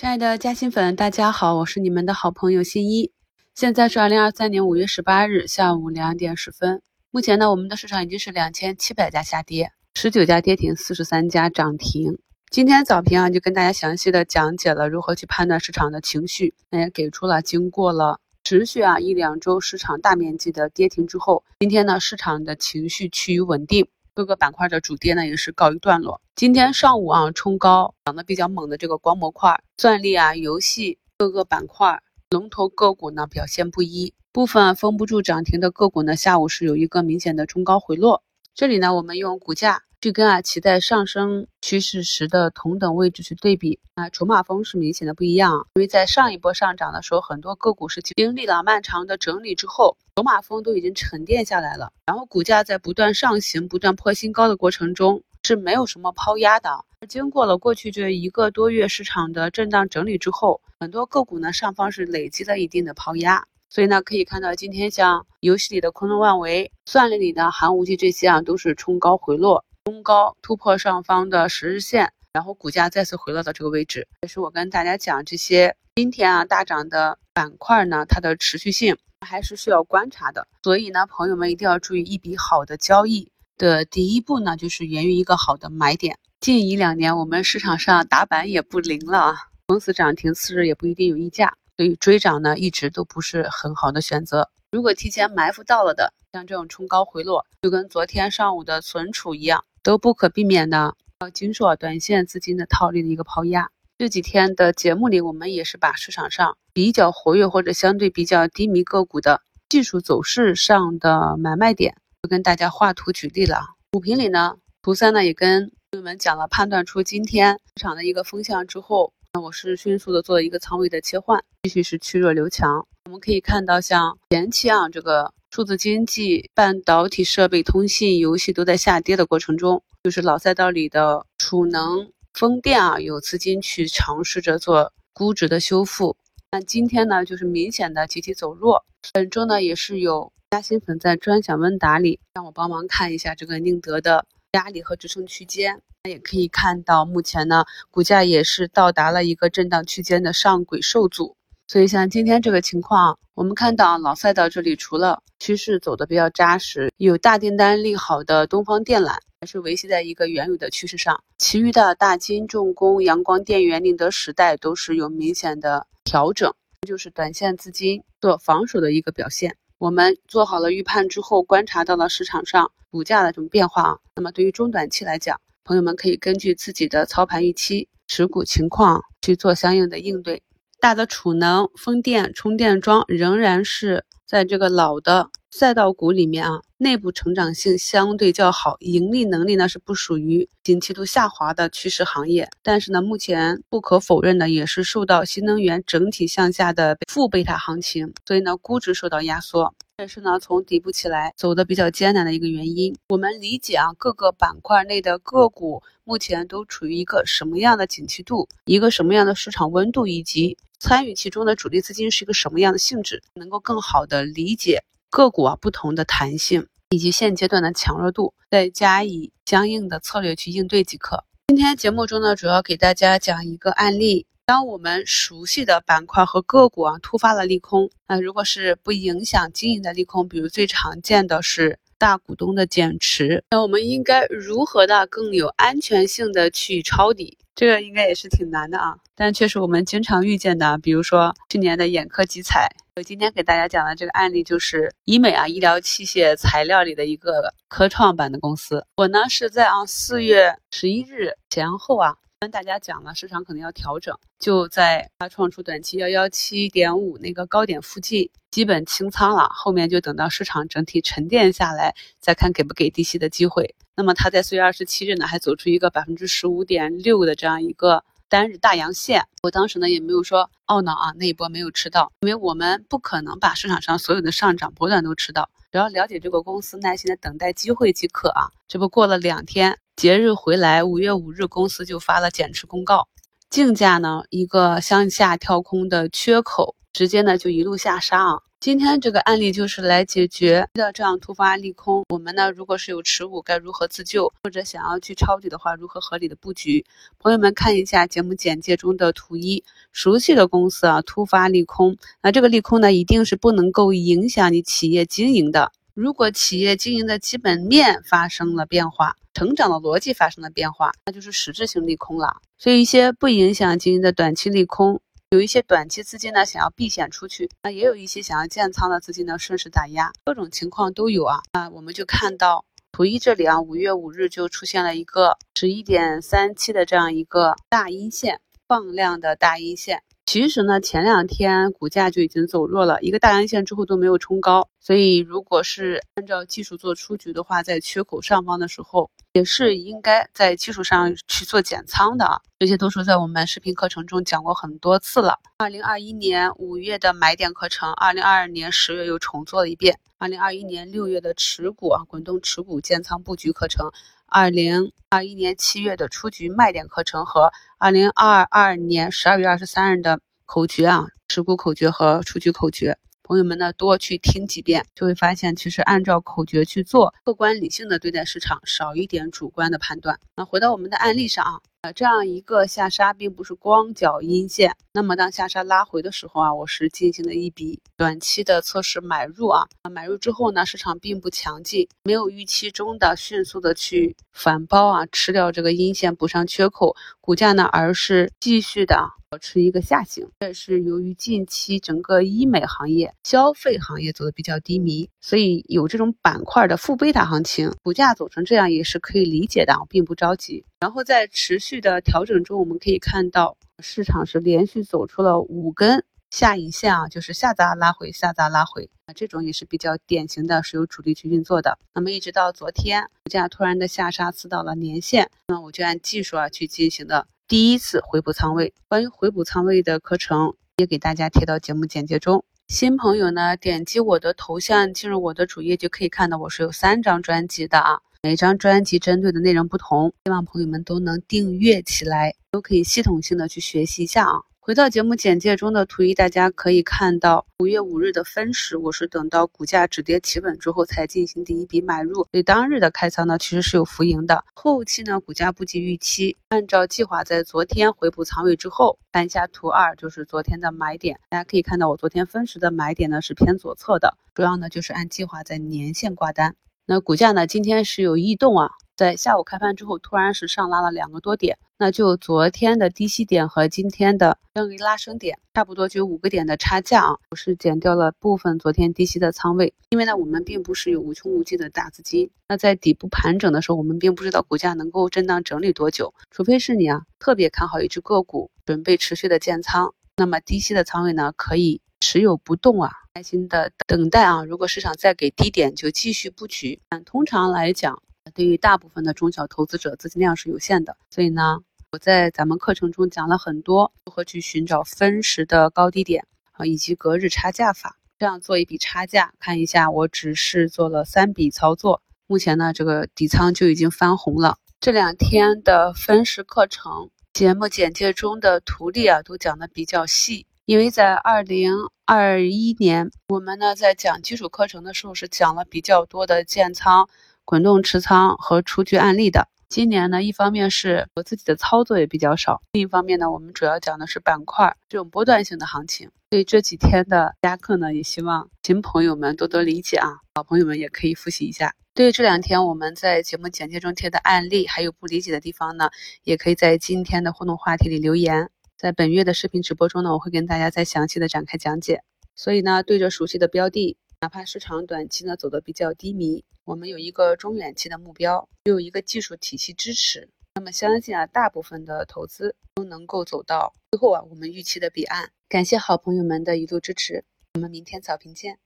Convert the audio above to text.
亲爱的嘉兴粉，大家好，我是你们的好朋友新一。现在是二零二三年五月十八日下午两点十分。目前呢，我们的市场已经是两千七百家下跌，十九家跌停，四十三家涨停。今天早评啊，就跟大家详细的讲解了如何去判断市场的情绪，那也给出了经过了持续啊一两周市场大面积的跌停之后，今天呢市场的情绪趋于稳定。各个板块的主跌呢也是告一段落。今天上午啊冲高涨得比较猛的这个光模块、算力啊、游戏各个板块龙头个股呢表现不一，部分封不住涨停的个股呢下午是有一个明显的冲高回落。这里呢我们用股价。去跟啊其在上升趋势时的同等位置去对比啊，筹码峰是明显的不一样。因为在上一波上涨的时候，很多个股是经历了漫长的整理之后，筹码峰都已经沉淀下来了，然后股价在不断上行、不断破新高的过程中是没有什么抛压的。经过了过去这一个多月市场的震荡整理之后，很多个股呢上方是累积了一定的抛压。所以呢，可以看到今天像游戏里的昆仑万维、算力里的寒武纪这些啊，都是冲高回落。冲高突破上方的十日线，然后股价再次回落到这个位置。也是我跟大家讲，这些今天啊大涨的板块呢，它的持续性还是需要观察的。所以呢，朋友们一定要注意，一笔好的交易的第一步呢，就是源于一个好的买点。近一两年，我们市场上打板也不灵了啊，公司涨停次日也不一定有溢价，所以追涨呢一直都不是很好的选择。如果提前埋伏到了的，像这种冲高回落，就跟昨天上午的存储一样。都不可避免的要经受短线资金的套利的一个抛压。这几天的节目里，我们也是把市场上比较活跃或者相对比较低迷个股的技术走势上的买卖点，都跟大家画图举例了。股评里呢，图三呢也跟朋友们讲了，判断出今天市场的一个风向之后，那我是迅速的做了一个仓位的切换，继续是去弱留强。我们可以看到，像前期啊这个。数字经济、半导体设备、通信、游戏都在下跌的过程中，就是老赛道里的储能、风电啊，有资金去尝试着做估值的修复。那今天呢，就是明显的集体走弱。本周呢，也是有嘉兴粉在专享问答里让我帮忙看一下这个宁德的压力和支撑区间。那也可以看到，目前呢，股价也是到达了一个震荡区间的上轨受阻。所以像今天这个情况，我们看到老赛道这里除了趋势走的比较扎实，有大订单利好的东方电缆还是维系在一个原有的趋势上，其余的大金重工、阳光电源、宁德时代都是有明显的调整，就是短线资金做防守的一个表现。我们做好了预判之后，观察到了市场上股价的这种变化，那么对于中短期来讲，朋友们可以根据自己的操盘预期、持股情况去做相应的应对。大的储能、风电、充电桩仍然是在这个老的赛道股里面啊，内部成长性相对较好，盈利能力呢是不属于景气度下滑的趋势行业。但是呢，目前不可否认的也是受到新能源整体向下的负贝塔行情，所以呢，估值受到压缩。这是呢，从底部起来走的比较艰难的一个原因。我们理解啊，各个板块内的个股目前都处于一个什么样的景气度，一个什么样的市场温度，以及参与其中的主力资金是一个什么样的性质，能够更好的理解个股啊不同的弹性以及现阶段的强弱度，再加以相应的策略去应对即可。今天节目中呢，主要给大家讲一个案例。当我们熟悉的板块和个股啊突发了利空，那如果是不影响经营的利空，比如最常见的是大股东的减持，那我们应该如何的更有安全性的去抄底？这个应该也是挺难的啊，但却是我们经常遇见的，比如说去年的眼科集采。我今天给大家讲的这个案例就是医美啊医疗器械材料里的一个科创板的公司。我呢是在啊四月十一日前后啊。跟大家讲了，市场可能要调整，就在它创出短期幺幺七点五那个高点附近，基本清仓了。后面就等到市场整体沉淀下来，再看给不给低吸的机会。那么它在四月二十七日呢，还走出一个百分之十五点六的这样一个单日大阳线。我当时呢也没有说懊恼啊，那一波没有吃到，因为我们不可能把市场上所有的上涨波段都吃到，只要了解这个公司，耐心的等待机会即可啊。这不过了两天。节日回来，五月五日公司就发了减持公告，竞价呢一个向下跳空的缺口，直接呢就一路下杀啊，今天这个案例就是来解决的这样突发利空，我们呢如果是有持股该如何自救，或者想要去抄底的话，如何合理的布局？朋友们看一下节目简介中的图一，熟悉的公司啊，突发利空，那这个利空呢一定是不能够影响你企业经营的。如果企业经营的基本面发生了变化，成长的逻辑发生了变化，那就是实质性利空了。所以一些不影响经营的短期利空。有一些短期资金呢想要避险出去，那也有一些想要建仓的资金呢顺势打压，各种情况都有啊。那我们就看到图一这里啊，五月五日就出现了一个十一点三七的这样一个大阴线，放量的大阴线。其实呢，前两天股价就已经走弱了，一个大阳线之后都没有冲高，所以如果是按照技术做出局的话，在缺口上方的时候，也是应该在技术上去做减仓的啊。这些都是在我们视频课程中讲过很多次了。二零二一年五月的买点课程，二零二二年十月又重做了一遍，二零二一年六月的持股啊，滚动持股建仓布局课程。二零二一年七月的出局卖点课程和二零二二年十二月二十三日的口诀啊，持股口诀和出局口诀，朋友们呢多去听几遍，就会发现其实按照口诀去做，客观理性的对待市场，少一点主观的判断。那回到我们的案例上啊。呃，这样一个下杀并不是光脚阴线，那么当下杀拉回的时候啊，我是进行了一笔短期的测试买入啊，买入之后呢，市场并不强劲，没有预期中的迅速的去反包啊，吃掉这个阴线补上缺口，股价呢，而是继续的。保持一个下行，这是由于近期整个医美行业、消费行业走的比较低迷，所以有这种板块的负贝塔行情，股价走成这样也是可以理解的，我并不着急。然后在持续的调整中，我们可以看到市场是连续走出了五根下影线啊，就是下砸拉回，下砸拉回啊，这种也是比较典型的，是由主力去运作的。那么一直到昨天，股价突然的下杀，刺到了年线，那我就按技术啊去进行的。第一次回补仓位，关于回补仓位的课程也给大家贴到节目简介中。新朋友呢，点击我的头像进入我的主页，就可以看到我是有三张专辑的啊，每张专辑针对的内容不同，希望朋友们都能订阅起来，都可以系统性的去学习一下啊。回到节目简介中的图一，大家可以看到五月五日的分时，我是等到股价止跌企稳之后才进行第一笔买入，所以当日的开仓呢其实是有浮盈的。后期呢股价不及预期，按照计划在昨天回补仓位之后，看一下图二就是昨天的买点，大家可以看到我昨天分时的买点呢是偏左侧的，主要呢就是按计划在年线挂单。那股价呢今天是有异动啊。在下午开盘之后，突然是上拉了两个多点，那就昨天的低吸点和今天的这一拉升点，差不多就五个点的差价啊。我是减掉了部分昨天低吸的仓位，因为呢，我们并不是有无穷无尽的大资金。那在底部盘整的时候，我们并不知道股价能够震荡整理多久，除非是你啊特别看好一只个股，准备持续的建仓，那么低吸的仓位呢可以持有不动啊，耐心的等待啊。如果市场再给低点，就继续布局。但通常来讲，对于大部分的中小投资者，资金量是有限的，所以呢，我在咱们课程中讲了很多如何去寻找分时的高低点啊，以及隔日差价法，这样做一笔差价。看一下，我只是做了三笔操作，目前呢，这个底仓就已经翻红了。这两天的分时课程节目简介中的图例啊，都讲的比较细，因为在二零二一年，我们呢在讲基础课程的时候是讲了比较多的建仓。滚动持仓和出局案例的，今年呢，一方面是我自己的操作也比较少，另一方面呢，我们主要讲的是板块这种波段性的行情，所以这几天的加课呢，也希望新朋友们多多理解啊，老朋友们也可以复习一下。对于这两天我们在节目简介中贴的案例，还有不理解的地方呢，也可以在今天的互动话题里留言，在本月的视频直播中呢，我会跟大家再详细的展开讲解。所以呢，对着熟悉的标的。哪怕市场短期呢走的比较低迷，我们有一个中远期的目标，又有一个技术体系支持，那么相信啊，大部分的投资都能够走到最后啊，我们预期的彼岸。感谢好朋友们的一路支持，我们明天早评见。